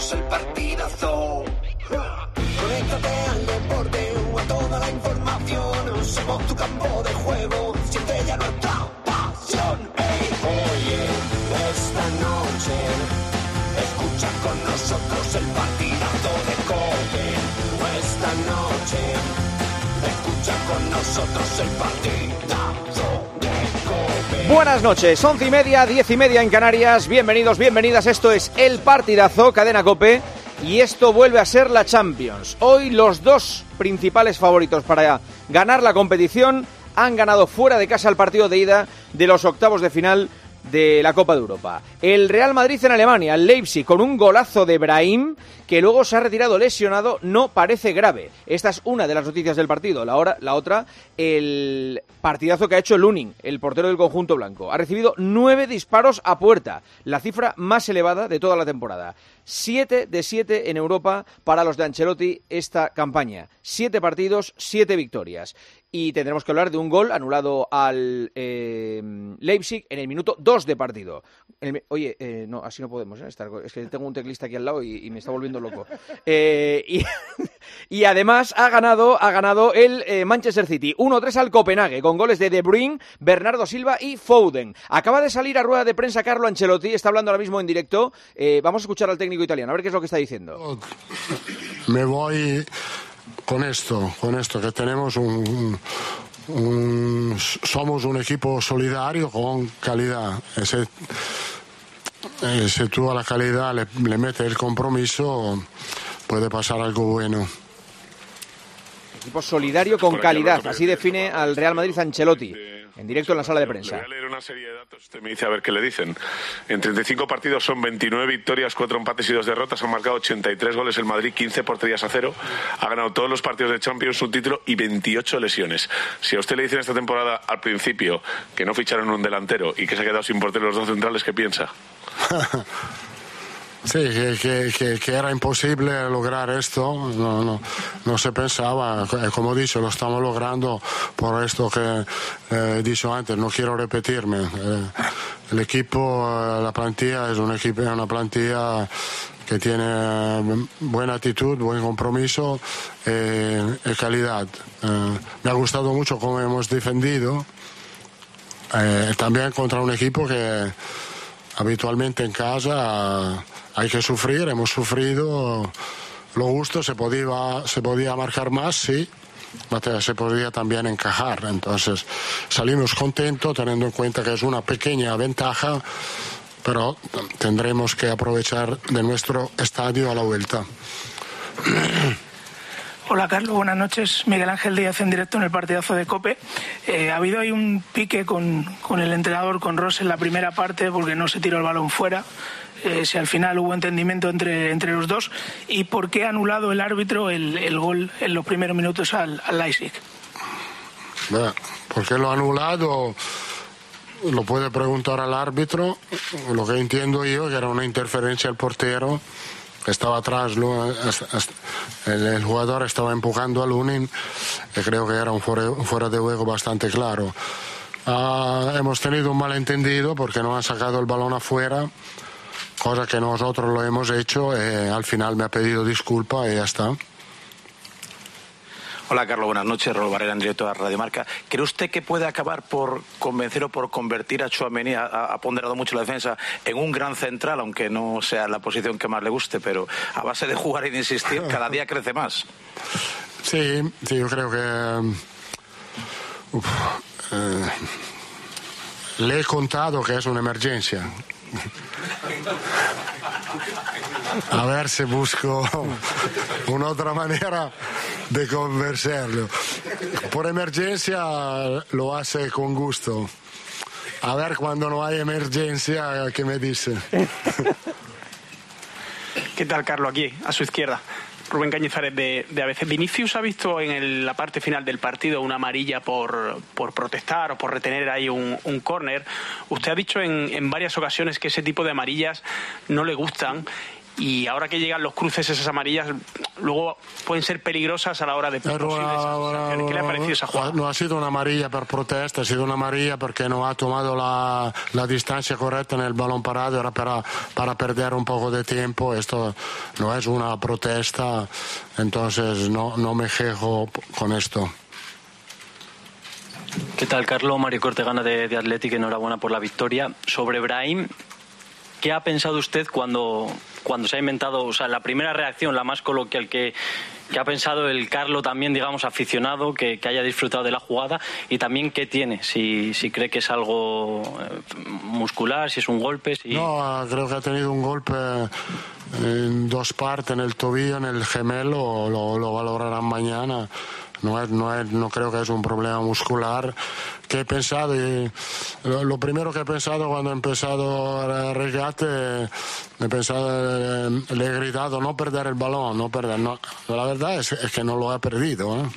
nosotros el partidazo. Conéctate al deporte o a toda la información. Somos tu campo de juego. Siente ya nuestra pasión. Ey, oye, esta noche escucha con nosotros el partidazo de Cope. Esta noche escucha con nosotros el partidazo. Buenas noches, once y media, diez y media en Canarias. Bienvenidos, bienvenidas. Esto es El Partidazo, Cadena Cope. Y esto vuelve a ser la Champions. Hoy los dos principales favoritos para ganar la competición han ganado fuera de casa el partido de ida de los octavos de final de la Copa de Europa. El Real Madrid en Alemania, el Leipzig, con un golazo de Brahim, que luego se ha retirado lesionado, no parece grave. Esta es una de las noticias del partido. La, hora, la otra, el partidazo que ha hecho Lunin, el portero del conjunto blanco. Ha recibido nueve disparos a puerta, la cifra más elevada de toda la temporada. Siete de siete en Europa para los de Ancelotti esta campaña. Siete partidos, siete victorias. Y tendremos que hablar de un gol anulado al eh, Leipzig en el minuto 2 de partido. Oye, eh, no, así no podemos. ¿eh? Estar- es que tengo un teclista aquí al lado y, me está volviendo loco. Eh, y, y además ha ganado, ha ganado el eh, Manchester City 1-3 al Copenhague con goles de De Bruyne, Bernardo Silva y Foden. Acaba de salir a rueda de prensa Carlo Ancelotti, está hablando ahora mismo en directo. Vamos a escuchar al técnico italiano, a ver qué es lo que está diciendo. me voy con esto, con esto, que tenemos un, un- somos un equipo solidario con calidad. Y si tú a la calidad le, le metes el compromiso, puede pasar algo bueno. Equipo solidario con calidad, así define al Real Madrid Ancelotti, en directo en la sala de Le prensa. voy a leer una serie de datos, usted me dice a ver qué le dicen. En 35 partidos son 29 victorias, 4 empates y 2 derrotas. Han marcado 83 goles el Madrid, 15 porterías a cero. Ha ganado todos los partidos de Champions, un título y 28 lesiones. Si a usted le dicen esta temporada al principio que no ficharon un delantero y que se ha quedado sin portero los dos centrales, ¿qué piensa? Sí, que, que- que- era imposible lograr esto, no, no, no se pensaba, Eh, como dicho, lo estamos logrando por esto que eh, he dicho antes, no quiero repetirme. Eh, el equipo, eh, la plantilla es un equipo, una plantilla que tiene eh, buena actitud, buen compromiso y calidad. Me ha gustado mucho cómo hemos defendido, también contra un equipo que habitualmente en casa hay que sufrir, hemos sufrido. Lo justo se podía, se podía marcar más, sí, se podía también encajar. Entonces salimos contentos teniendo en cuenta que es una pequeña ventaja, pero tendremos que aprovechar de nuestro estadio a la vuelta. Hola Carlos, buenas noches. Miguel Ángel Díaz en directo en el partidazo de Cope. Eh, ha habido ahí un pique con, con el entrenador, con Ross en la primera parte porque no se tiró el balón fuera. Eh, si al final hubo entendimiento entre, entre los dos. ¿Y por qué ha anulado el árbitro el, el gol en los primeros minutos al, al Leipzig? ¿Por qué lo ha anulado? Lo puede preguntar al árbitro. Lo que entiendo yo que era una interferencia al portero. Que Estaba atrás, el, jugador estaba empujando a Lunin y creo que era un fuera, de juego bastante claro. Ah, hemos tenido un malentendido porque no han sacado el balón afuera, cosa que nosotros lo hemos hecho y al final me ha pedido disculpa y ya está. Hola Carlos, buenas noches. Rol Barrera en directo a Radio Marca. ¿Cree usted que puede acabar por convencer o por convertir a Chouameni, ha, ponderado mucho la defensa, en un gran central, aunque no sea la posición que más le guste, pero a base de jugar y de insistir, cada día crece más? Sí, sí, yo creo que. eh, le he contado que es una emergencia. A ver si busco una otra manera de convencerlo. Por emergencia lo hace con gusto. A ver cuando no hay emergencia, ¿qué me dice? ¿Qué tal, Carlos? Aquí, a su izquierda. Rubén Cañizares de, de ABC. Vinicius ha visto en el- la parte final del partido una amarilla por, por protestar o por retener ahí un, un córner. Usted ha dicho en, en varias ocasiones que ese tipo de amarillas no le gustan y ahora que llegan los cruces esas amarillas luego pueden ser peligrosas a la hora de Era posibles. ¿Qué le ha parecido esa jugada? No ha sido una amarilla per protesta, ha sido una amarilla perché no ha tomado la, la distancia correcta en el balón parado, era para, para perder un poco de tiempo. Esto no es una protesta, entonces no, no me quejo con esto. ¿Qué tal, Carlos? Mario Cortegana de, de Athletic, enhorabuena por la victoria. Sobre Brahim, ¿qué ha pensado usted cuando, cuando se ha inventado, o sea, la primera reacción, la más coloquial que, que ha pensado el Carlo también, digamos, aficionado, que, que haya disfrutado de la jugada y también qué tiene, si, si cree que es algo eh, muscular, si es un golpe, si... No, creo que ha tenido un golpe en dos partes, en el tobillo, en el gemelo, lo, lo valorarán mañana. No, es, no, es, no creo que es un problema muscular. Que he pensado, y lo, primero que he pensado cuando he empezado el regate, he pensado, eh, le he gritado, no perder el balón, no perder. No. La verdad es, es que no lo he perdido. ¿eh?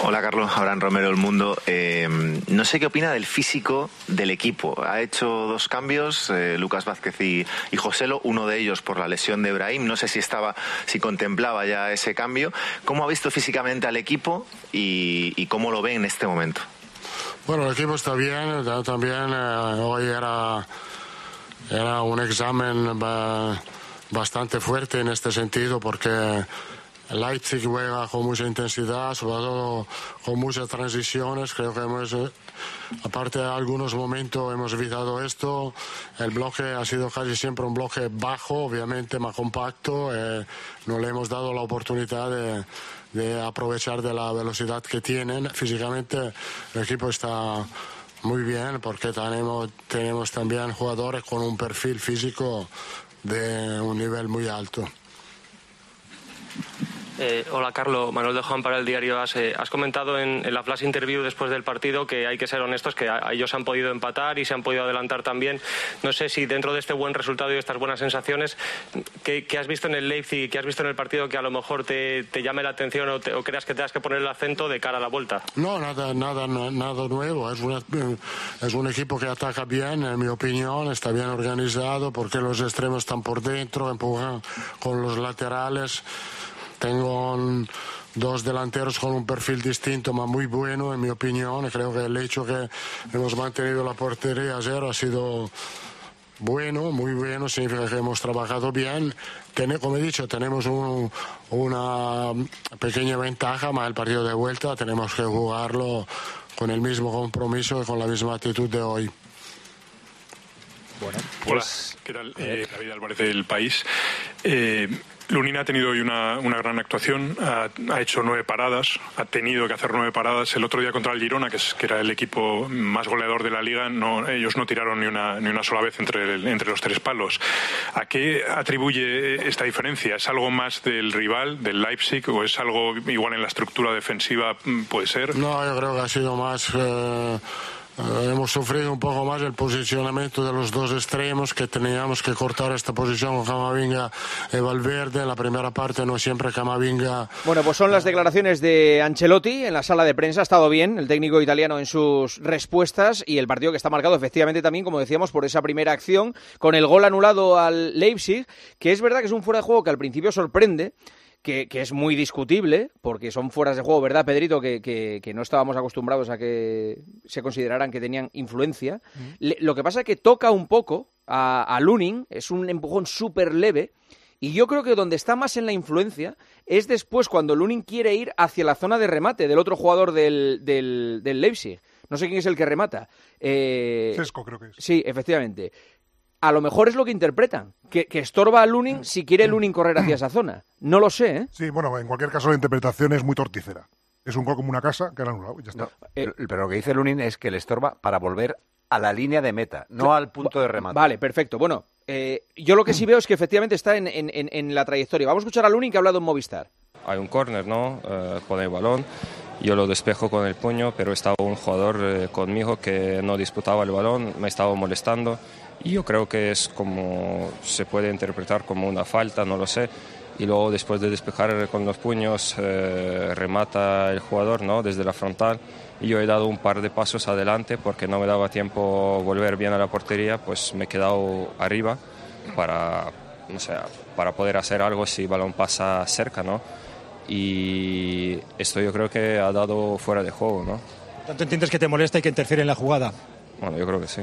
Hola Carlos, Abraham Romero El Mundo. Eh, no sé qué opina del físico del equipo. Ha hecho dos cambios, eh, Lucas Vázquez y, y Joselo, uno de ellos por la lesión de Ibrahim. No sé si estaba, si contemplaba ya ese cambio. ¿Cómo ha visto físicamente al equipo y, cómo lo ve en este momento? Bueno, el equipo está bien, también eh, hoy era, era un examen ba- bastante fuerte en este sentido porque Leipzig juega con mucha intensidad, sobre todo con muchas transiciones, creo que hemos, eh, aparte de algunos momentos hemos evitado esto, el bloque ha sido casi siempre un bloque bajo, obviamente más compacto, eh, no le hemos dado la oportunidad de, de aprovechar de la velocidad que tienen. Físicamente el equipo está muy bien porque tenemos, tenemos también jugadores con un perfil físico de un nivel muy alto. Eh, hola Carlos, Manuel de Juan para el diario ASE. Has comentado en, la flash interview después del partido que hay que ser honestos, que ellos han podido empatar y se han podido adelantar también. No sé si dentro de este buen resultado y estas buenas sensaciones, ¿qué, has visto en el Leipzig, qué has visto en el partido que a lo mejor te, te llame la atención o, te- creas que tengas que poner el acento de cara a la vuelta? No, nada, nada, nada nuevo. Es, es un equipo que ataca bien, en mi opinión, está bien organizado porque los extremos están por dentro, empujan con los laterales. Tengo dos delanteros con un perfil distinto, pero muy bueno, en mi opinión. Creo que el hecho que hemos mantenido la portería a cero ha sido bueno, muy bueno, significa que hemos trabajado bien. Tiene- como he dicho, tenemos un- una pequeña ventaja, más el partido de vuelta tenemos que jugarlo con el mismo compromiso y con la misma actitud de hoy. Hola, ¿qué tal? Eh, David Álvarez del País. Eh, Lunin ha tenido hoy una, una gran actuación, ha, ha hecho nueve paradas, ha tenido que hacer nueve paradas. El otro día contra el Girona, que, es, que era el equipo más goleador de la liga, no, ellos no tiraron ni una, ni una sola vez entre, el- entre los tres palos. ¿A qué atribuye esta diferencia? ¿Es algo más del rival, del Leipzig, o es algo igual en la estructura defensiva? Mm, Puede ser. No, yo creo que ha sido más. eh, hemos sufrido un poco más el posicionamiento de los dos extremos que teníamos que cortar esta posición con Camavinga y Valverde. En la primera parte no siempre Camavinga. Bueno, pues son las declaraciones de Ancelotti en la sala de prensa. Ha estado bien el técnico italiano en sus respuestas y el partido que está marcado efectivamente también, como decíamos, por esa primera acción con el gol anulado al Leipzig, que es verdad que es un fuera de juego que al principio sorprende. Que, que es muy discutible, porque son fueras de juego, ¿verdad, Pedrito? Que, que- que no estábamos acostumbrados a que se consideraran que tenían influencia. Le- lo que pasa es que toca un poco a, a Lunin, es un empujón súper leve, y yo creo que donde está más en la influencia es después cuando Lunin quiere ir hacia la zona de remate del otro jugador del, del, del Leipzig. No sé quién es el que remata. Eh, Sesco, creo que es. Sí, efectivamente. A lo mejor es lo que interpretan, que, que estorba a Lunin si quiere Lunin correr hacia esa zona. No lo sé, ¿eh? Sí, bueno, en cualquier caso la interpretación es muy torticera. Es un gol como una casa que han anulado y ya está. Pero, pero lo que dice Lunin es que le estorba para volver a la línea de meta, no al punto de remate. Vale, perfecto. Bueno, eh, yo lo que sí veo es que efectivamente está en, en- en- en la trayectoria. Vamos a escuchar a Lunin que ha hablado en Movistar. hay un córner, ¿no? Eh, con el balón yo lo despejo con el puño, pero estaba un jugador eh, conmigo que no disputaba el balón, me estaba molestando y yo creo que es como se puede interpretar como una falta, no lo sé. Y luego después de despejar con los puños eh, remata el jugador ¿no? desde la frontal y yo he dado un par de pasos adelante porque no me daba tiempo volver bien a la portería, pues me he quedado arriba para, no sé, para poder hacer algo si el balón pasa cerca, ¿no? Y esto yo creo que ha dado fuera de juego, ¿no? ¿Tanto entiendes que te molesta y que interfiere en la jugada? Bueno, yo creo que sí.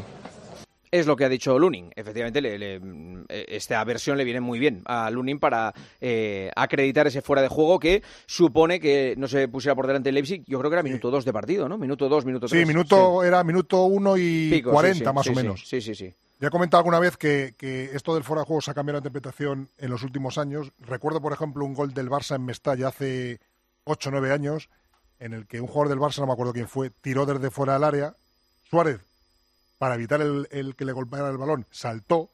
Es lo que ha dicho Lunin. Efectivamente, le- le- esta versión le viene muy bien a Lunin para eh, acreditar ese fuera de juego que supone que no se pusiera por delante el Leipzig. Yo creo que era minuto 2 de partido, ¿no? Minuto 2, minuto 3. Sí, minuto, era minuto 1 y Pico, sí, 40 sí, más o menos. Sí, sí, sí. Ya he comentado alguna vez que, que esto del fuera de juego se ha cambiado la interpretación en los últimos años. Recuerdo, por ejemplo, un gol del Barça en Mestalla hace 8 o 9 años, en el que un jugador del Barça, no me acuerdo quién fue, tiró desde fuera del área. Suárez, para evitar el, el que le golpeara el balón, saltó,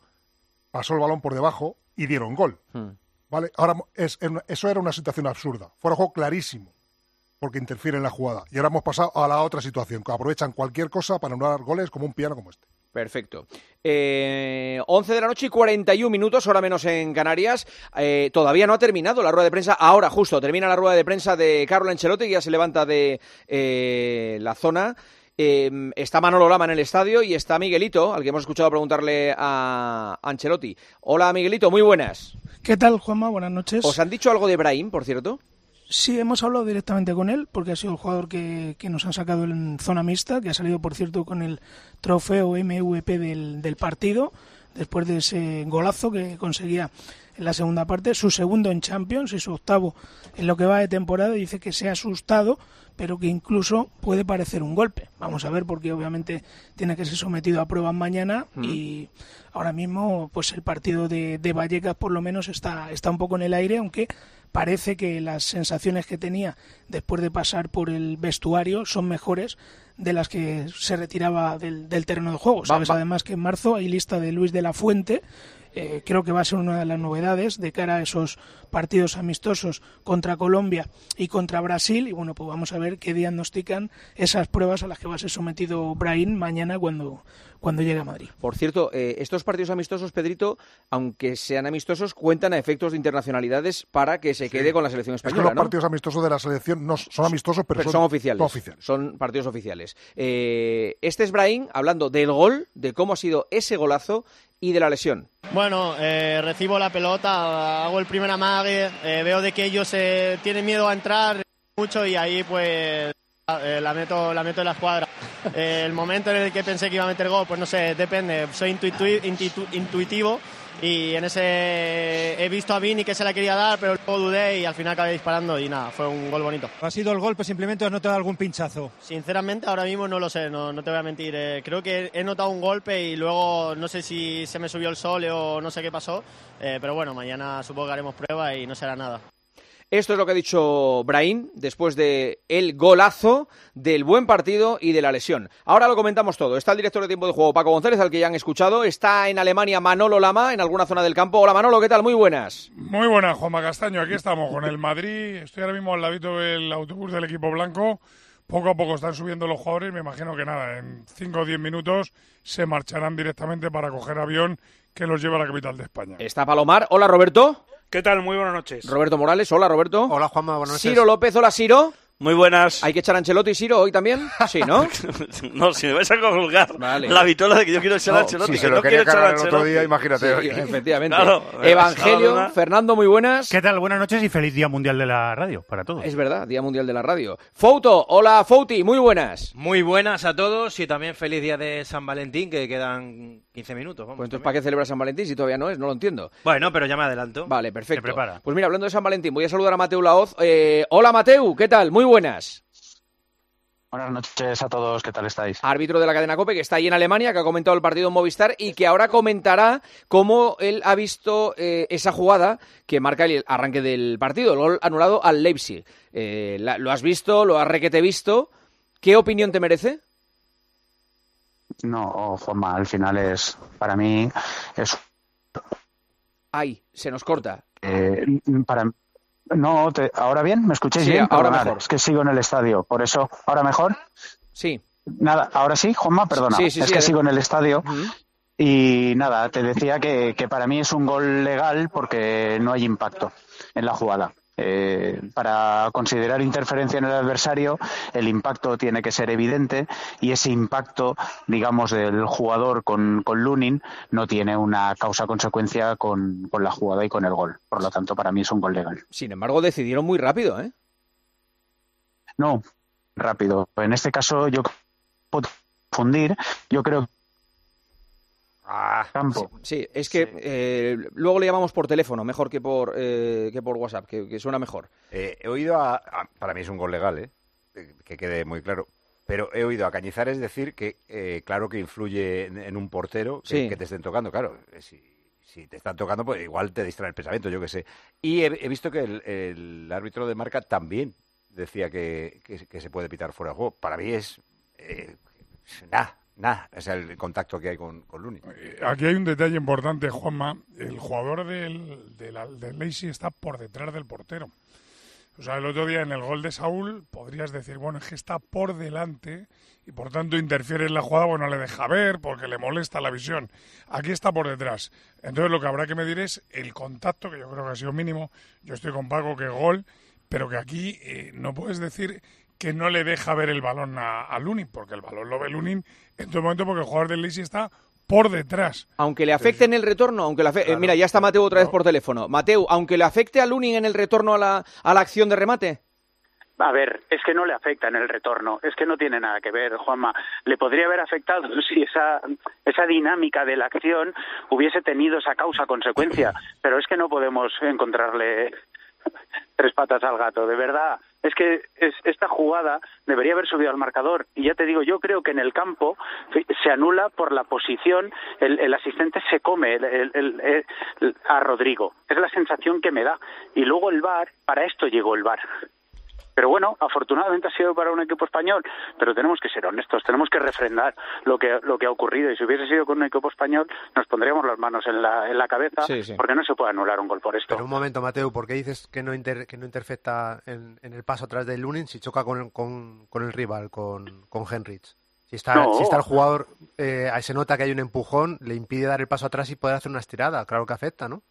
pasó el balón por debajo y dieron gol. Hmm. ¿Vale? Ahora es, eso era una situación absurda. Fuera juego clarísimo, porque interfiere en la jugada. Y ahora hemos pasado a la otra situación, que aprovechan cualquier cosa para anular goles como un piano como este. Perfecto. Eh, 11 de la noche y 41 minutos, hora menos en Canarias. Eh, todavía no ha terminado la rueda de prensa. Ahora, justo, termina la rueda de prensa de Carlo Ancelotti, que ya se levanta de eh, la zona. Eh, está Manolo Lama en el estadio y está Miguelito, al que hemos escuchado preguntarle a Ancelotti. Hola, Miguelito, muy buenas. ¿Qué tal, Juanma? Buenas noches. ¿Os han dicho algo de Brahim, por cierto? Sí, hemos hablado directamente con él, porque ha sido el jugador que, que nos han sacado en zona mixta, que ha salido, por cierto, con el trofeo MVP del, del partido, después de ese golazo que conseguía en la segunda parte, su segundo en Champions y su octavo en lo que va de temporada, dice que se ha asustado, pero que incluso puede parecer un golpe. Vamos a ver, porque obviamente tiene que ser sometido a pruebas mañana Mm. y ahora mismo pues el partido de, de Vallecas por lo menos está, está un poco en el aire, aunque parece que las sensaciones que tenía después de pasar por el vestuario son mejores de las que se retiraba del, del terreno de juego. Sabes además que en marzo hay lista de Luis de la Fuente. eh, creo que va a ser una de las novedades de cara a esos partidos amistosos contra Colombia y contra Brasil. Y bueno, pues vamos a ver qué diagnostican esas pruebas a las que va a ser sometido Brahim mañana cuando, cuando llegue a Madrid. Por cierto, eh, estos partidos amistosos, Pedrito, aunque sean amistosos, cuentan a efectos de internacionalidades para que se quede con la selección Es que española, los ¿no? partidos amistosos de la selección no son amistosos, pero, Pero son oficiales. son oficiales. Son partidos oficiales. Eh, este es Brahim hablando del gol, de cómo ha sido ese golazo y de la lesión. Bueno, eh, recibo la pelota, hago el primer amague, eh, veo de que ellos eh, tienen miedo a entrar mucho y ahí pues eh, la meto la meto en la escuadra. Eh, el momento en el que pensé que iba a meter gol, pues no sé, depende. Soy intuitivo y en ese he visto a Vini que se la quería dar, pero luego dudé y al final acabé disparando y nada, fue un gol bonito. ¿Ha sido el golpe simplemente o has notado algún pinchazo? Sinceramente, ahora mismo no lo sé, no, no te voy a mentir. Eh, creo que he notado un golpe y luego no sé si se me subió el sol o no sé qué pasó, eh, pero bueno, mañana supongo que haremos prueba y no será nada. Esto es lo que ha dicho Brahim después de el golazo, del buen partido y de la lesión. Ahora lo comentamos todo. Está el director de tiempo de juego, Paco González, al que ya han escuchado. Está en Alemania Manolo Lama, en alguna zona del campo. Hola Manolo, ¿qué tal? Muy buenas. Muy buenas, Juanma Castaño. Aquí estamos con el Madrid. Estoy ahora mismo al ladito del autobús del equipo blanco. Poco a poco están subiendo los jugadores. Me imagino que nada, en 5 o 10 minutos se marcharán directamente para coger avión que los lleva a la capital de España. Está Palomar. Hola Roberto. ¿Qué tal? Muy buenas noches. Roberto Morales. Hola Roberto. Hola Juanma, buenas noches. Ciro López. Hola Ciro. Muy buenas. ¿Hay que echar a Ancelotti y Ciro hoy también? Sí, ¿no? no, si me vais a colgar Vale. la vitola de que yo quiero echar a No, Ancelotti. si se que lo no quería echar a el otro día, imagínate hoy. efectivamente. Claro, Evangelio. Fernando, muy buenas. ¿Qué tal? Buenas noches y feliz Día Mundial de la Radio para todos. Es verdad, Día Mundial de la Radio. Fouto, hola Fouti, muy buenas. Muy buenas a todos y también feliz día de San Valentín, que quedan 15 minutos. Vamos, Pues entonces, ¿para qué celebra San Valentín si todavía no es? No lo entiendo. Bueno, pero ya me adelanto. Vale, perfecto. Se prepara. Pues mira, hablando de San Valentín, voy a saludar a Mateu Laoz. Eh, hola Mateu, ¿qué tal? Muy buenas. Buenas noches a todos, ¿qué tal estáis? Árbitro de la cadena COPE que está ahí en Alemania, que ha comentado el partido en Movistar y que ahora comentará cómo él ha visto eh, esa jugada que marca el arranque del partido, el gol anulado al Leipzig. Eh, la- ¿Lo has visto? ¿Lo has requete visto? ¿Qué opinión te merece? No, Juanma, al final es, para mí, es, Ay, se nos corta. eh, para, No, te- ¿ahora bien? ¿Me escucháis Sí, bien? ahora Perdonad, mejor. Es que sigo en el estadio, por eso. ¿Ahora mejor? Sí. Nada, ¿ahora sí, Juanma? Perdona. Sí, sí, es que adem- sigo en el estadio. Y nada, te decía que, que para mí es un gol legal porque no hay impacto en la jugada. Eh, para considerar interferencia en el adversario, el impacto tiene que ser evidente y ese impacto, digamos, del jugador con, con Lunin no tiene una causa-consecuencia con, con la jugada y con el gol. Por lo tanto, para mí es un gol legal. Sin embargo, decidieron muy rápido, ¿eh? No, rápido. En este caso, yo puedo confundir. Yo creo campo. Sí, es que eh, luego le llamamos por teléfono, mejor que por, eh, que por WhatsApp, que, que suena mejor. Eh, he oído a, a- Para mí es un gol legal, ¿eh? Que quede muy claro. Pero he oído a Cañizares decir que, eh, claro, que influye en, en un portero que, Sí. que te estén tocando. Claro, si, si te están tocando, pues igual te distrae el pensamiento, yo qué sé. Y he, he visto que el, el árbitro de marca también decía que, que- que se puede pitar fuera de juego. Para mí es. Eh, nada, nada. Sea, el contacto que hay con, con Luni. Aquí hay un detalle importante, Juanma. El jugador del, del, del está por detrás del portero. O sea, el otro día en el gol de Saúl podrías decir, bueno, es que está por delante y por tanto interfiere en la jugada, bueno, le deja ver porque le molesta la visión. Aquí está por detrás. Entonces lo que habrá que medir es el contacto, que yo creo que ha sido mínimo. Yo estoy con Paco que gol, pero que aquí eh, no puedes decir que no le deja ver el balón a, a Lunin, porque el balón lo ve Lunin en todo momento porque el jugador del Leipzig está por detrás. Aunque le afecte en el retorno, aunque le afecte... mira, ya está Mateo otra vez por teléfono. Mateo, aunque le afecte a Lunin en el retorno a la, a la acción de remate. A ver, es que no le afecta en el retorno, es que no tiene nada que ver, Juanma. Le podría haber afectado si esa, esa dinámica de la acción hubiese tenido esa causa-consecuencia, pero es que no podemos encontrarle tres patas al gato, de verdad. Es que es- esta jugada debería haber subido al marcador. Y ya te digo, yo creo que en el campo se anula por la posición, el, el asistente se come el- el- a Rodrigo. Es la sensación que me da. Y luego el VAR, para esto llegó el VAR. Pero bueno, afortunadamente ha sido para un equipo español, pero tenemos que ser honestos, tenemos que refrendar lo que, lo que ha ocurrido. Y si hubiese sido con un equipo español, nos pondríamos las manos en la, en la cabeza, Sí, sí. porque no se puede anular un gol por esto. Pero un momento, Mateo, ¿por qué dices que no, inter- que no intercepta en, en el paso atrás de Lunin si choca con, con, con el rival, con, con Henrich? Si está, No. si está el jugador, eh, ahí se nota que hay un empujón, le impide dar el paso atrás y poder hacer una estirada. Claro que afecta, ¿no?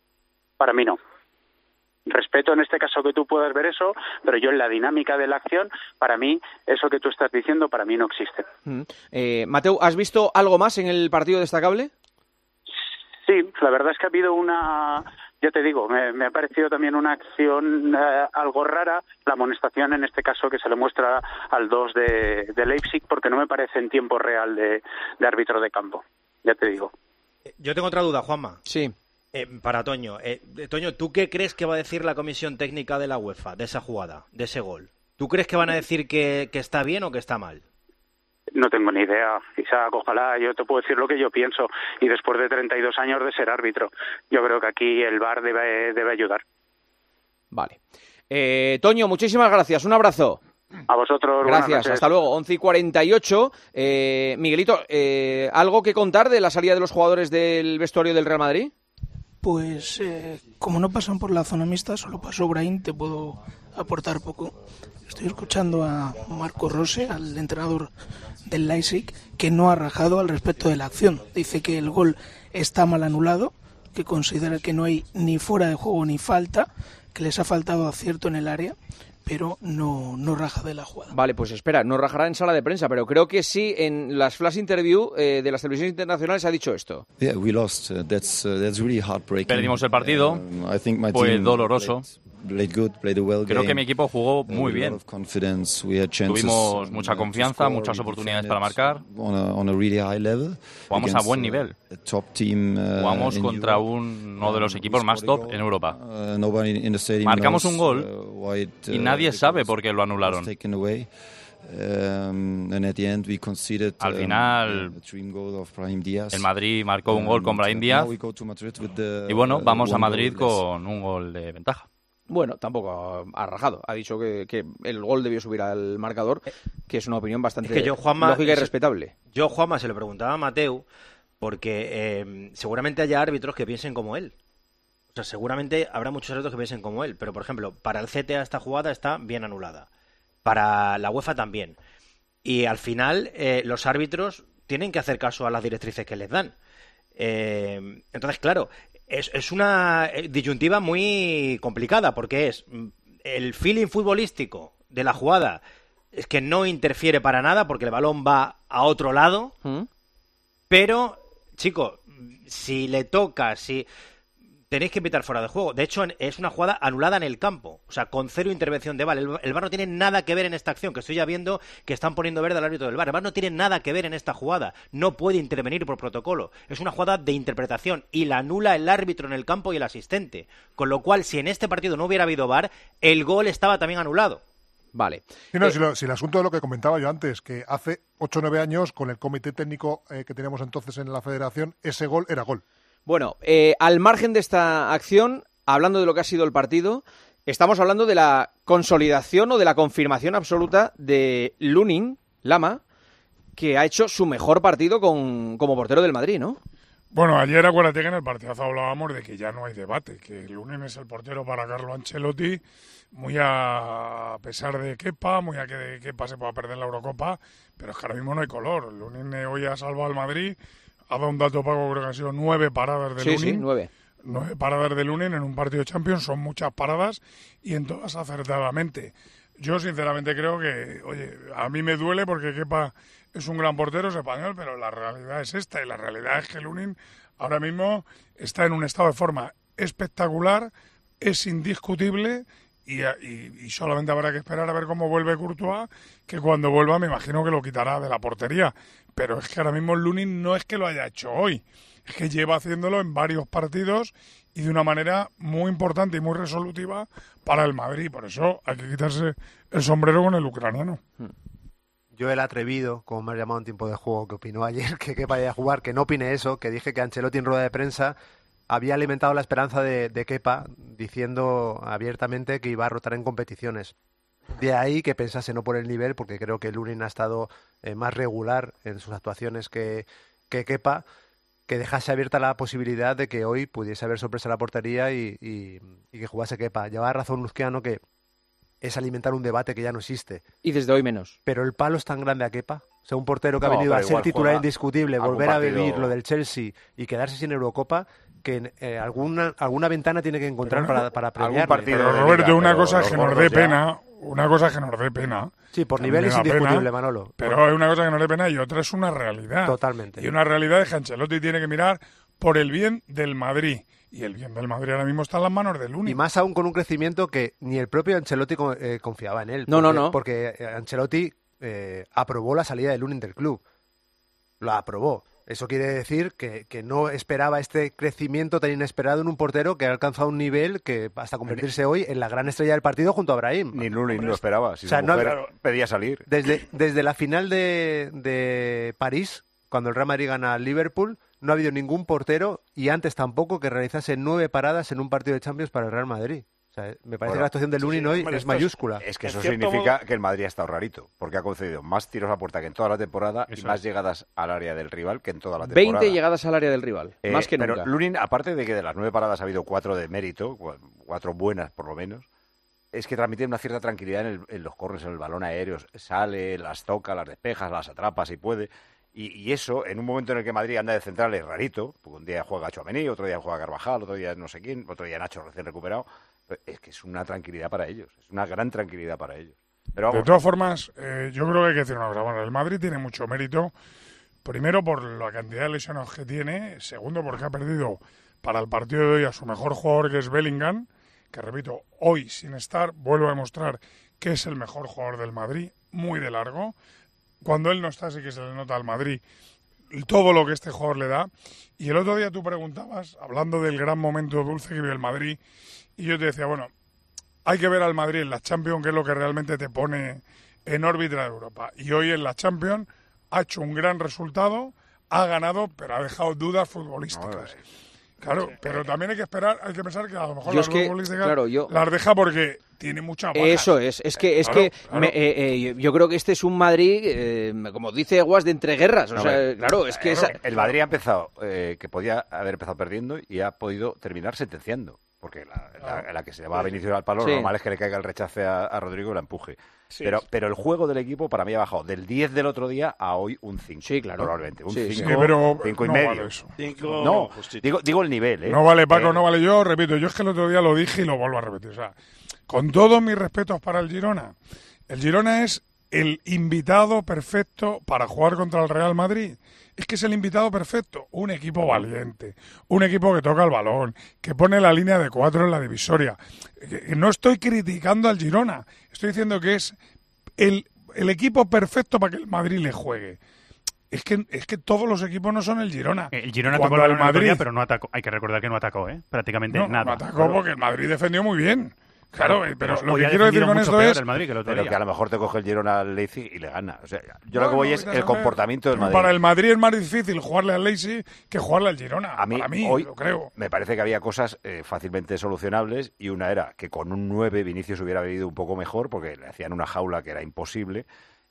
Para mí no. Respeto en este caso que tú puedas ver eso, pero yo en la dinámica de la acción, para mí, eso que tú estás diciendo, para mí no existe. Mm. Eh, Mateo, ¿has visto algo más en el partido destacable? Sí, la verdad es que ha habido una, ya te digo, me, me ha parecido también una acción eh, algo rara, la amonestación en este caso que se le muestra al 2 de, de Leipzig, porque no me parece en tiempo real de, de árbitro de campo, ya te digo. Yo tengo otra duda, Juanma. Sí. Para Toño. Eh, Toño, ¿tú qué crees que va a decir la comisión técnica de la UEFA de esa jugada, de ese gol? ¿Tú crees que van a decir que, que está bien o que está mal? No tengo ni idea, Isaac, ojalá yo te puedo decir lo que yo pienso y después de 32 años de ser árbitro, yo creo que aquí el VAR debe, debe ayudar. Vale. Eh, Toño, muchísimas gracias. Un abrazo. A vosotros, Gracias, hasta luego. 11 y 48. Eh, Miguelito, eh, ¿algo que contar de la salida de los jugadores del vestuario del Real Madrid? Pues eh, como no pasan por la zona mixta, solo pasó Brain, te puedo aportar poco. Estoy escuchando a Marco Rose, al entrenador del Leipzig, que no ha rajado al respecto de la acción. Dice que el gol está mal anulado, que considera que no hay ni fuera de juego ni falta, que les ha faltado acierto en el área, pero no, no raja de la jugada. Vale, pues espera, no rajará en sala de prensa, pero creo que sí en las flash interview eh, de las televisiones internacionales ha dicho esto. Yeah, we lost. Uh, that's uh, that's really heartbreaking. Perdimos el partido. Um, I think my Fue team doloroso. Played, Creo que mi equipo jugó muy bien. Tuvimos mucha confianza, muchas oportunidades para marcar. Jugamos a buen nivel. uh, Jugamos contra uno de los equipos más top en Europa. Uh, Marcamos un gol uh, y nadie sabe por qué lo anularon. Al final. El Madrid marcó un gol con Brahim Díaz y bueno, vamos a Madrid con un gol de ventaja. Bueno, tampoco ha rajado. Ha dicho que, que el gol debió subir al marcador, que es una opinión bastante Es que yo, Juanma, lógica y es- respetable. Yo, Juanma, se lo preguntaba a Mateu porque eh, seguramente haya árbitros que piensen como él. O sea, seguramente habrá muchos árbitros que piensen como él, pero por ejemplo, para el CTA esta jugada está bien anulada. Para la UEFA también. Y al final, eh, los árbitros tienen que hacer caso a las directrices que les dan. Eh, entonces, claro, es, es una eh, disyuntiva muy complicada porque es mm, el feeling futbolístico de la jugada es que no interfiere para nada porque el balón va a otro lado, pero, chico, si le toca, si tenéis que pitar fuera de juego. De hecho, es una jugada anulada en el campo. O sea, con cero intervención de VAR. El, el VAR no tiene nada que ver en esta acción, que estoy ya viendo que están poniendo verde al árbitro del VAR. El VAR no tiene nada que ver en esta jugada. No puede intervenir por protocolo. Es una jugada de interpretación y la anula el árbitro en el campo y el asistente. Con lo cual, si en este partido no hubiera habido VAR, el gol estaba también anulado. Vale. Sí, no, si, lo- si el asunto de lo que comentaba yo antes, que hace 8 o 9 años, con el comité técnico eh, que teníamos entonces en la federación, ese gol era gol. Bueno, eh, al margen de esta acción, hablando de lo que ha sido el partido, estamos hablando de la consolidación o de la confirmación absoluta de Lunin, Lama, que ha hecho su mejor partido con, como portero del Madrid, ¿no? Bueno, ayer acuérdate que en el partidazo hablábamos de que ya no hay debate, que Lunin es el portero para Carlo Ancelotti, muy a pesar de Kepa, muy a que Kepa se pueda perder la Eurocopa, pero es que ahora mismo no hay color. Lunin hoy ha salvado al Madrid, ha dado un dato pago, creo que han sido nueve paradas de Sí, Lunin. sí, nueve. Nueve paradas de Lunin en un partido de Champions son muchas paradas y en todas acertadamente. Yo sinceramente creo que, oye, a mí me duele porque Kepa es un gran portero, es español, pero la realidad es esta y la realidad es que Lunin ahora mismo está en un estado de forma espectacular, es indiscutible y, y- solamente habrá que esperar a ver cómo vuelve Courtois, que cuando vuelva me imagino que lo quitará de la portería. Pero es que ahora mismo Lunin no es que lo haya hecho hoy, es que lleva haciéndolo en varios partidos y de una manera muy importante y muy resolutiva para el Madrid. Por eso hay que quitarse el sombrero con el ucraniano. Yo el atrevido, como me has llamado en tiempo de juego, que opinó ayer que Kepa vaya a jugar, que no opine eso, que dije que Ancelotti en rueda de prensa había alimentado la esperanza de, de Kepa diciendo abiertamente que iba a rotar en competiciones. De ahí que pensase no por el nivel, porque creo que Lunin ha estado eh, más regular en sus actuaciones que, que Kepa, que dejase abierta la posibilidad de que hoy pudiese haber sorpresa en la portería y, y- y que jugase Kepa. Lleva razón Luzquiano que es alimentar un debate que ya no existe. Y desde hoy menos. Pero el palo es tan grande a Kepa. O sea, un portero que ha venido a ser titular indiscutible, volver a vivir lo del Chelsea y quedarse sin Eurocopa, que eh, alguna, alguna ventana tiene que encontrar Pero para, para premiarle. Pero Roberto, una cosa es que nos dé pena, una cosa es que nos dé pena. Sí, por nivel es pena, indiscutible, Manolo. Pero es una cosa que nos dé pena y otra es una realidad. Totalmente. Y una realidad es que Ancelotti tiene que mirar por el bien del Madrid. Y el bien del Madrid ahora mismo está en las manos del Lunin. Y más aún con un crecimiento que ni el propio Ancelotti eh, confiaba en él. No, no, porque- no. Porque eh, Ancelotti eh, aprobó la salida de Lunin del club. Lo aprobó. Eso quiere decir que, que no esperaba este crecimiento tan inesperado en un portero que ha alcanzado un nivel que hasta convertirse hoy en la gran estrella del partido junto a Brahim. Ni Lunin lo esperaba. Si O sea, su no- pedía salir. Desde, desde la final de, de París, cuando el Real Madrid gana al Liverpool, no ha habido ningún portero y antes tampoco que realizase nueve paradas en un partido de Champions para el Real Madrid. Sea, me parece Bueno, que la actuación de Lunin hoy es mayúscula. Es que eso significa modo- que el Madrid ha estado rarito, porque ha concedido más tiros a puerta que en toda la temporada y más es. llegadas al área del rival que en toda la temporada. 20 llegadas al área del rival, Eh, más que pero nunca. Lunin, aparte de que de las nueve paradas ha habido cuatro de mérito, cua- cuatro buenas por lo menos, es que transmite una cierta tranquilidad en, el- en los corners, en el balón aéreo. Sale, las toca, las despejas, las atrapa si puede. Y, y eso, en un momento en el que Madrid anda de central, es rarito. Porque un día juega Chouameni, otro día juega Carvajal, otro día no sé quién, otro día Nacho recién recuperado. Es que es una tranquilidad para ellos. Es una gran tranquilidad para ellos. Pero De todas formas, eh, yo creo que hay que decir una cosa. Bueno, el Madrid tiene mucho mérito. Primero, por la cantidad de lesionados que tiene. Segundo, porque ha perdido para el partido de hoy a su mejor jugador, que es Bellingham. Que repito, hoy sin estar, vuelvo a demostrar que es el mejor jugador del Madrid, muy de largo. Cuando él no está, sí que se le nota al Madrid todo lo que este jugador le da. Y el otro día tú preguntabas, hablando del gran momento dulce que vive el Madrid, y yo te decía, bueno, hay que ver al Madrid en la Champions, que es lo que realmente te pone en órbita de Europa. Y hoy en la Champions ha hecho un gran resultado, ha ganado, pero ha dejado dudas futbolísticas. Claro, pero también hay que esperar, hay que pensar que a lo mejor Yo las es que, futbolísticas claro, yo- las deja porque tiene mucha bajas. Eso es, es que, es Claro, que claro. me- eh, eh, yo- creo que este es un Madrid, eh, como dice Guas, de entreguerras. O No, sea, claro, es que esa- el Madrid ha empezado, eh, que podía haber empezado perdiendo y ha podido terminar sentenciando. Porque la, la- la que se va a Vinicius al palo, Sí. lo normal es que le caiga el rechace a, a Rodrigo y la empuje. Sí. Pero, pero el juego del equipo para mí ha bajado del 10 del otro día a hoy un 5. Sí, claro. Probablemente. Un Sí, sí. 5, Sí, pero cinco y no medio. vale eso. Cinco, no, digo, digo el nivel, ¿eh? No vale, Paco, Eh, no vale. Yo repito, yo es que el otro día lo dije y lo vuelvo a repetir. O sea, con todos mis respetos para el Girona, el Girona es el invitado perfecto para jugar contra el Real Madrid. Es que es el invitado perfecto. Un equipo valiente, un equipo que toca el balón, que pone la línea de cuatro en la divisoria. Que- que No estoy criticando al Girona, estoy diciendo que es el, el equipo perfecto para que el Madrid le juegue. Es que, es que todos los equipos no son el Girona. El Girona Cuando tocó el Madrid- pero no atacó. Hay que recordar que no atacó, ¿eh? Prácticamente No, nada. no atacó porque el Madrid defendió muy bien. Claro, pero lo que quiero decir con esto es... el Madrid que el otro Pero día. que a lo mejor te coge el Girona al Leipzig y le gana. O sea, yo lo Bueno, que voy vete es el comportamiento del Madrid. Para el Madrid es más difícil jugarle al Leipzig que jugarle al Girona. A mí, para mí, hoy lo creo. me parece que había cosas eh, fácilmente solucionables y una era que con un 9 Vinicius hubiera venido un poco mejor porque le hacían una jaula que era imposible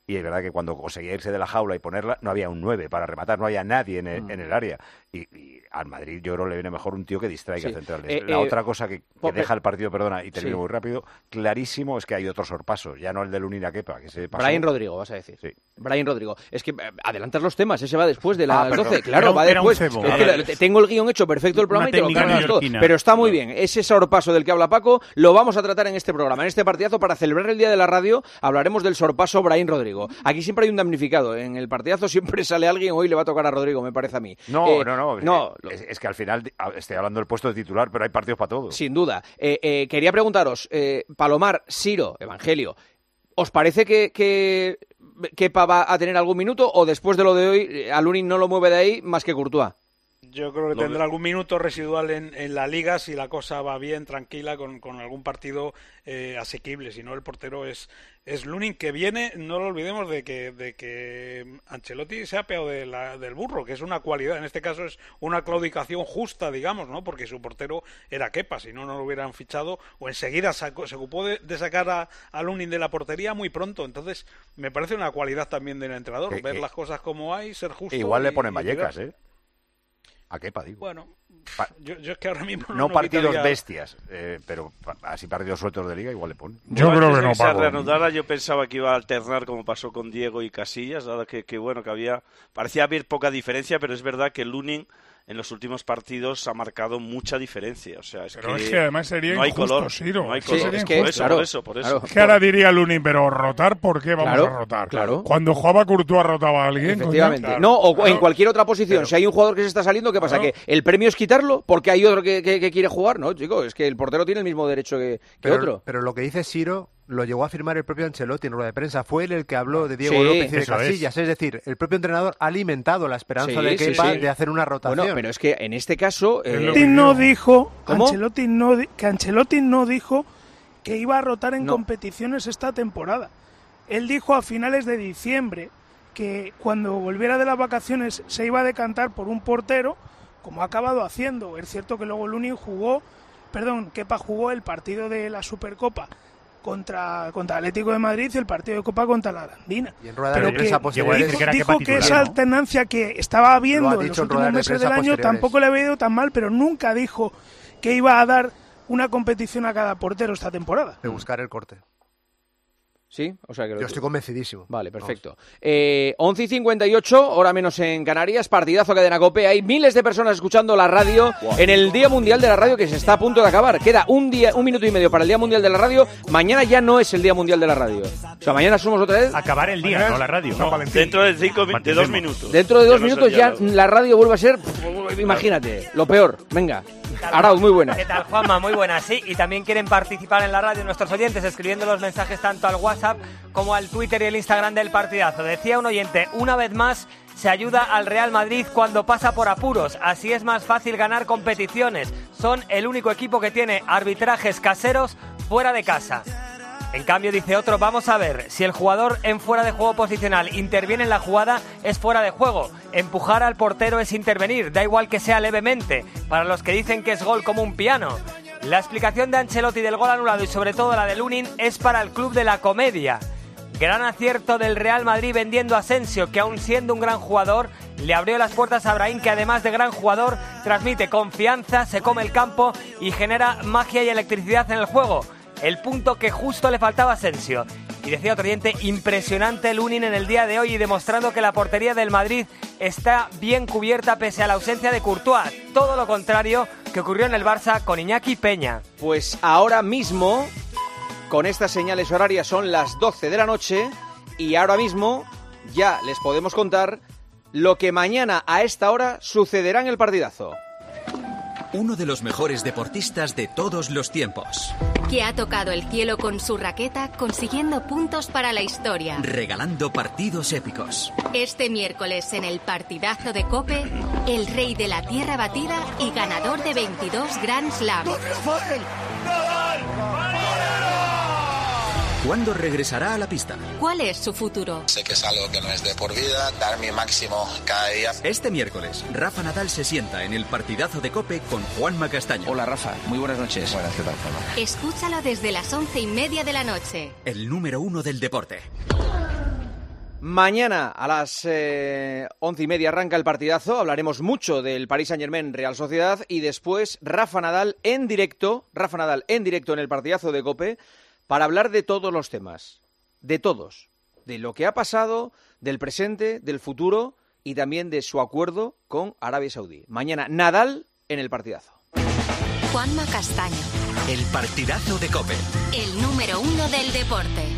y es verdad que cuando conseguía irse de la jaula y ponerla no había un 9 para rematar, no había nadie en el, Mm. en el área y, y al Madrid yo creo que le viene mejor un tío que distraiga Sí. centrales. Eh, la eh, otra cosa que, deja el partido, perdona, y termino Sí. muy rápido, clarísimo es que hay otro sorpaso, ya no el de Lunina Kepa, que se pasó. Brian Rodrigo, vas a decir. Sí. Brian Rodrigo. Es que eh, adelantas los temas, ese va después de las Ah, perdón. 12. Claro, va después. Es que tengo el guion hecho perfecto del programa Una y te lo cargas todo. Pero está muy bien. Ese sorpaso del que habla Paco lo vamos a tratar en este programa, en este partidazo para celebrar el Día de la Radio. Hablaremos del sorpaso Brian Rodrigo. Aquí siempre hay un damnificado. En el partidazo siempre sale alguien, hoy le va a tocar a Rodrigo, me parece a mí. No, Eh, no, no. no, Es, es que al final estoy hablando del puesto de titular, pero hay partidos para todos. Sin duda. Eh, eh, quería preguntaros, eh, Palomar, Siro, Evangelio, ¿os parece que, que Kepa va a tener algún minuto o después de lo de hoy, eh, a Lunin no lo mueve de ahí más que Courtois? Yo creo que Lo tendrá de- algún minuto residual en, en la liga si la cosa va bien, tranquila, con, con algún partido eh, asequible. Si no, el portero es, es Lunin, que viene, no lo olvidemos, de que, de que Ancelotti se ha peado de la- del burro, que es una cualidad. En este caso es una claudicación justa, digamos, ¿no? Porque su portero era Kepa, si no, no lo hubieran fichado. O enseguida sacó- se ocupó de, de sacar a, a Lunin de la portería muy pronto. Entonces, me parece una cualidad también del entrenador, ver las cosas como hay, ser justo. Igual le ponen Vallecas. ¿eh? ¿A qué digo? Bueno, Pa- yo, yo es que ahora mismo no, no partidos quitaría- bestias, eh, pero pa- así partidos sueltos de liga igual le ponen. Yo creo que no, se Paco. reanudara, yo pensaba que iba a alternar como pasó con Diego y Casillas, dado que, que bueno, que había, parecía haber poca diferencia, pero es verdad que Lunin en los últimos partidos ha marcado mucha diferencia, o sea, es Pero que, es que además sería no hay injusto, color, Siro. no hay Es que color, sería por injusto. eso, por eso, por eso. Es que ahora diría Lunin, pero rotar, ¿por qué vamos Claro, a rotar? claro. Cuando jugaba Courtois rotaba a alguien. Efectivamente. no, o Claro. en cualquier otra posición. si hay un jugador que se está saliendo, ¿qué pasa? Claro. ¿Que el premio es quitarlo porque hay otro que, que- que quiere jugar? No, chico, es que el portero tiene el mismo derecho que, que Pero, otro. pero lo que dice Siro lo llegó a firmar el propio Ancelotti en rueda de prensa. Fue él el que habló de Diego Sí, López y de es. Casillas. Es. decir, el propio entrenador ha alimentado la esperanza Sí, de Kepa sí. de hacer una rotación. Bueno, pero es que en este caso... eh, Ancelotti no dijo, ¿Cómo? Ancelotti no, di- que Ancelotti no dijo que iba a rotar en No. competiciones esta temporada. Él dijo a finales de diciembre que cuando volviera de las vacaciones se iba a decantar por un portero, como ha acabado haciendo. Es cierto que luego Lunin jugó, perdón, Kepa jugó el partido de la Supercopa contra, contra Atlético de Madrid y el partido de Copa contra la Arandina. Y en rueda Pero de prensa que posterior dijo, que era dijo que esa ¿no? alternancia que estaba viendo en los últimos de meses prensa del año tampoco le había ido tan mal, pero nunca dijo que iba a dar una competición a cada portero esta temporada. De buscar el corte. Sí, o sea que lo- Yo estoy convencidísimo. Vale, perfecto. Eh, 11 y 58, hora menos en Canarias, partidazo cadena cope. Hay miles de personas escuchando la radio en el Día Mundial de la Radio que se está a punto de acabar. Queda un día, un minuto y medio para el Día Mundial de la Radio. Mañana ya no es el Día Mundial de la Radio. O sea, mañana somos otra vez. Acabar el día, no la radio. Dentro de, cinco, mi- de dos minutos. Dentro de dos Ya no minutos ya la- la radio vuelve a ser, pff, imagínate, lo peor. Venga, Arauz, muy buena. ¿Qué tal, Juanma? Muy buenas, sí. Y también quieren participar en la radio nuestros oyentes escribiendo los mensajes tanto al WhatsApp como al Twitter y el Instagram del partidazo. Decía un oyente, una vez más se ayuda al Real Madrid cuando pasa por apuros. Así es más fácil ganar competiciones. Son el único equipo que tiene arbitrajes caseros fuera de casa. En cambio, dice otro, vamos a ver, si el jugador en fuera de juego posicional interviene en la jugada, es fuera de juego. Empujar al portero es intervenir, da igual que sea levemente, para los que dicen que es gol como un piano. La explicación de Ancelotti del gol anulado y sobre todo la de Lunin es para el club de la comedia. Gran acierto del Real Madrid vendiendo a Asensio, que aún siendo un gran jugador, le abrió las puertas a Brahim, que además de gran jugador, transmite confianza, se come el campo y genera magia y electricidad en el juego. El punto que justo le faltaba a Asensio. Y decía otro oyente, impresionante Lunin en el día de hoy y demostrando que la portería del Madrid está bien cubierta pese a la ausencia de Courtois. Todo lo contrario que ocurrió en el Barça con Iñaki Peña. Pues ahora mismo, con estas señales horarias son las 12 de la noche y ahora mismo ya les podemos contar lo que mañana a esta hora sucederá en el partidazo. Uno de los mejores deportistas de todos los tiempos. Que ha tocado el cielo con su raqueta consiguiendo puntos para la historia. Regalando partidos épicos. Este miércoles en el partidazo de Cope, el rey de la tierra batida y ganador de 22 Grand Slam. ¿Cuándo regresará a la pista? ¿Cuál es su futuro? Sé que es algo que no es de por vida, dar mi máximo cada día. Este miércoles, Rafa Nadal se sienta en el partidazo de Cope con Juanma Castaño. Hola Rafa, muy buenas noches. Buenas, ¿qué tal, Escúchalo desde las once y media de la noche. El número uno del deporte. Mañana a las eh, once y media arranca el partidazo. Hablaremos mucho del Paris Saint Germain Real Sociedad y después Rafa Nadal en directo, Rafa Nadal en directo en el partidazo de Cope para hablar de todos los temas, de todos, de lo que ha pasado, del presente, del futuro y también de su acuerdo con Arabia Saudí. Mañana Nadal en el partidazo. Juanma Castaño, El partidazo de Cope. el número uno del deporte.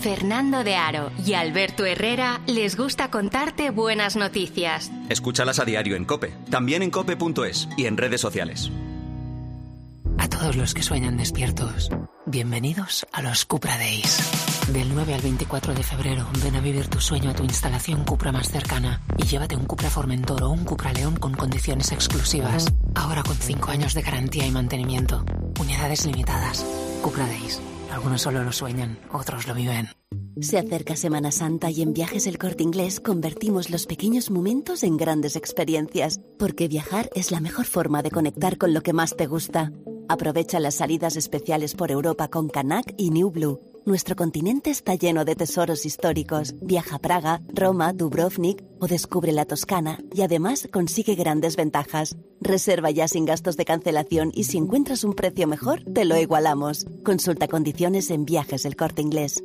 Fernando de Aro y Alberto Herrera les gusta contarte buenas noticias. Escúchalas a diario en Cope, también en cope.es y en redes sociales. A todos los que sueñan despiertos, bienvenidos a los Cupra Days. Del 9 al 24 de febrero, ven a vivir tu sueño a tu instalación Cupra más cercana y llévate un Cupra Formentor o un Cupra León con condiciones exclusivas. Ahora con 5 años de garantía y mantenimiento. Unidades limitadas. Cupra Days. Algunos solo lo sueñan, otros lo viven. Se acerca Semana Santa y en Viajes El Corte Inglés convertimos los pequeños momentos en grandes experiencias, porque viajar es la mejor forma de conectar con lo que más te gusta. Aprovecha las salidas especiales por Europa con Canac y New Blue. Nuestro continente está lleno de tesoros históricos. Viaja a Praga, Roma, Dubrovnik o descubre la Toscana y además consigue grandes ventajas. Reserva ya sin gastos de cancelación y si encuentras un precio mejor, te lo igualamos. Consulta condiciones en Viajes El Corte Inglés.